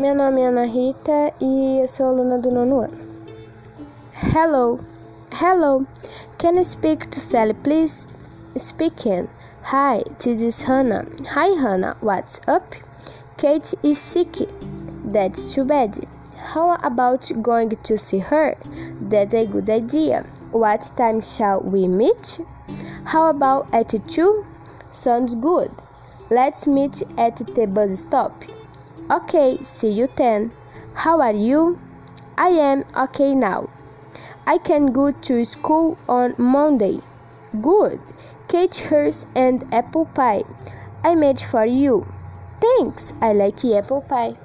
nome é Ana Rita e eu sou aluna do nono ano. Hello, hello, can I speak to Sally, please? Speaking. Hi, this is Hannah. Hi, Hannah, what's up? Kate is sick. That's too bad. How about going to see her? That's a good idea. What time shall we meet? How about at 2? Sounds good. Let's meet at the bus stop. Okay, see you then. How are you? I am okay now. I can go to school on Monday. Good. Cake hers and apple pie. I made for you. Thanks. I like apple pie.